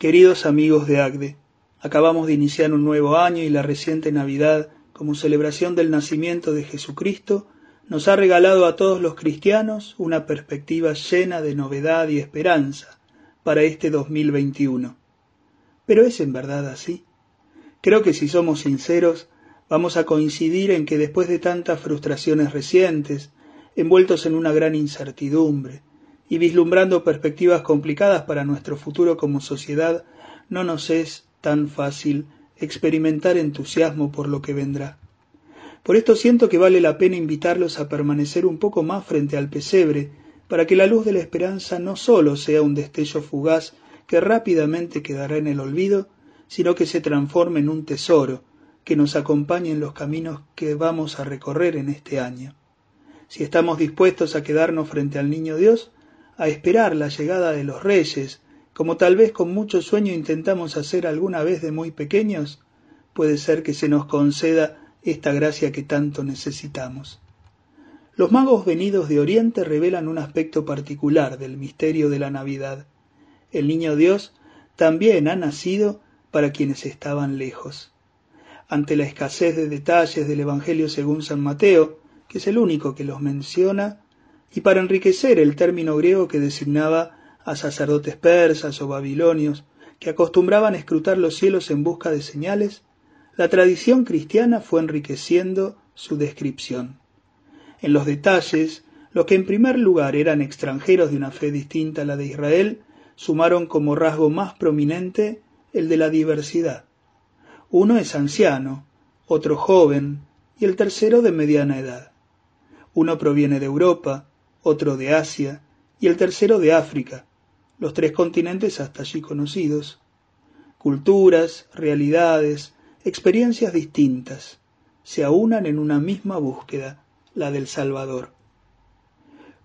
Queridos amigos de Agde, acabamos de iniciar un nuevo año y la reciente Navidad, como celebración del nacimiento de Jesucristo, nos ha regalado a todos los cristianos una perspectiva llena de novedad y esperanza para este 2021. Pero ¿es en verdad así? Creo que si somos sinceros, vamos a coincidir en que después de tantas frustraciones recientes, envueltos en una gran incertidumbre, y vislumbrando perspectivas complicadas para nuestro futuro como sociedad, no nos es tan fácil experimentar entusiasmo por lo que vendrá. Por esto siento que vale la pena invitarlos a permanecer un poco más frente al pesebre, para que la luz de la esperanza no sólo sea un destello fugaz que rápidamente quedará en el olvido, sino que se transforme en un tesoro que nos acompañe en los caminos que vamos a recorrer en este año. Si estamos dispuestos a quedarnos frente al Niño Dios, a esperar la llegada de los reyes, como tal vez con mucho sueño intentamos hacer alguna vez de muy pequeños, puede ser que se nos conceda esta gracia que tanto necesitamos. Los magos venidos de Oriente revelan un aspecto particular del misterio de la Navidad. El niño Dios también ha nacido para quienes estaban lejos. Ante la escasez de detalles del Evangelio según San Mateo, que es el único que los menciona, y para enriquecer el término griego que designaba a sacerdotes persas o babilonios que acostumbraban escrutar los cielos en busca de señales, la tradición cristiana fue enriqueciendo su descripción. En los detalles, los que en primer lugar eran extranjeros de una fe distinta a la de Israel, sumaron como rasgo más prominente el de la diversidad. Uno es anciano, otro joven y el tercero de mediana edad. Uno proviene de Europa, otro de Asia y el tercero de África, los tres continentes hasta allí conocidos. Culturas, realidades, experiencias distintas se aunan en una misma búsqueda, la del Salvador.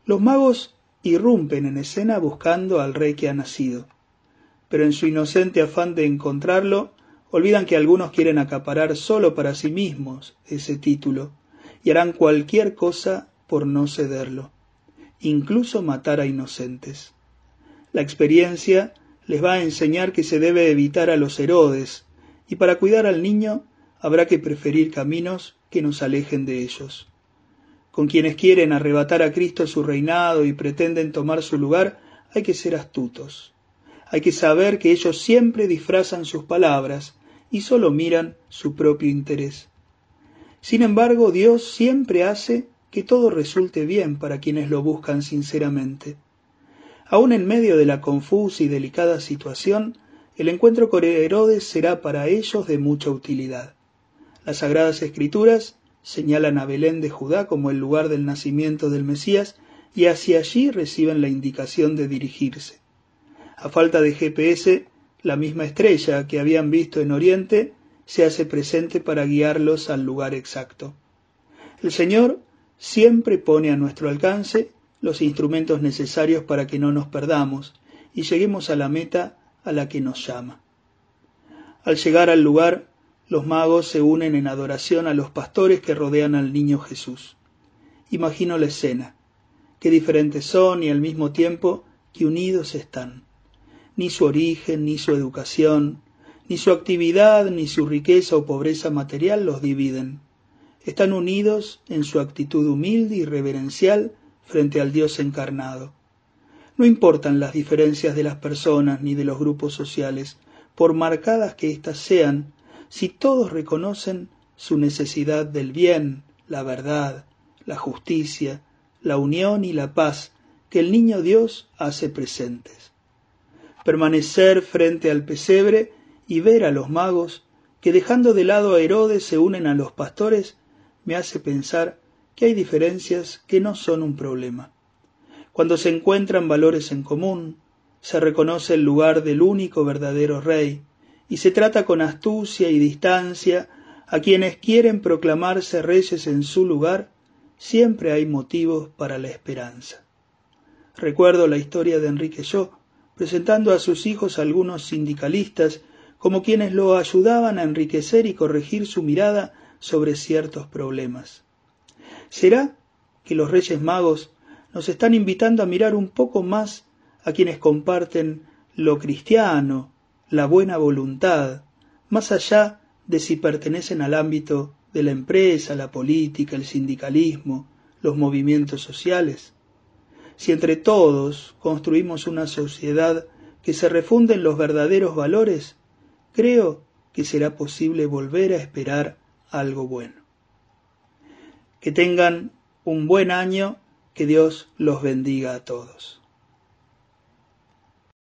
Los magos irrumpen en escena buscando al rey que ha nacido, pero en su inocente afán de encontrarlo, olvidan que algunos quieren acaparar solo para sí mismos ese título y harán cualquier cosa por no cederlo incluso matar a inocentes. La experiencia les va a enseñar que se debe evitar a los Herodes, y para cuidar al niño habrá que preferir caminos que nos alejen de ellos. Con quienes quieren arrebatar a Cristo su reinado y pretenden tomar su lugar, hay que ser astutos. Hay que saber que ellos siempre disfrazan sus palabras y solo miran su propio interés. Sin embargo, Dios siempre hace que todo resulte bien para quienes lo buscan sinceramente. Aun en medio de la confusa y delicada situación, el encuentro con Herodes será para ellos de mucha utilidad. Las Sagradas Escrituras señalan a Belén de Judá como el lugar del nacimiento del Mesías y hacia allí reciben la indicación de dirigirse. A falta de GPS, la misma estrella que habían visto en Oriente se hace presente para guiarlos al lugar exacto. El Señor siempre pone a nuestro alcance los instrumentos necesarios para que no nos perdamos y lleguemos a la meta a la que nos llama. Al llegar al lugar, los magos se unen en adoración a los pastores que rodean al niño Jesús. Imagino la escena, qué diferentes son y al mismo tiempo que unidos están. Ni su origen, ni su educación, ni su actividad, ni su riqueza o pobreza material los dividen están unidos en su actitud humilde y reverencial frente al Dios encarnado. No importan las diferencias de las personas ni de los grupos sociales, por marcadas que éstas sean, si todos reconocen su necesidad del bien, la verdad, la justicia, la unión y la paz que el niño Dios hace presentes. Permanecer frente al pesebre y ver a los magos que dejando de lado a Herodes se unen a los pastores me hace pensar que hay diferencias que no son un problema. Cuando se encuentran valores en común, se reconoce el lugar del único verdadero rey, y se trata con astucia y distancia a quienes quieren proclamarse reyes en su lugar, siempre hay motivos para la esperanza. Recuerdo la historia de Enrique Yo, presentando a sus hijos algunos sindicalistas como quienes lo ayudaban a enriquecer y corregir su mirada sobre ciertos problemas. ¿Será que los Reyes Magos nos están invitando a mirar un poco más a quienes comparten lo cristiano la buena voluntad, más allá de si pertenecen al ámbito de la empresa, la política, el sindicalismo, los movimientos sociales. Si entre todos construimos una sociedad que se refunde en los verdaderos valores, creo que será posible volver a esperar algo bueno. Que tengan un buen año, que Dios los bendiga a todos.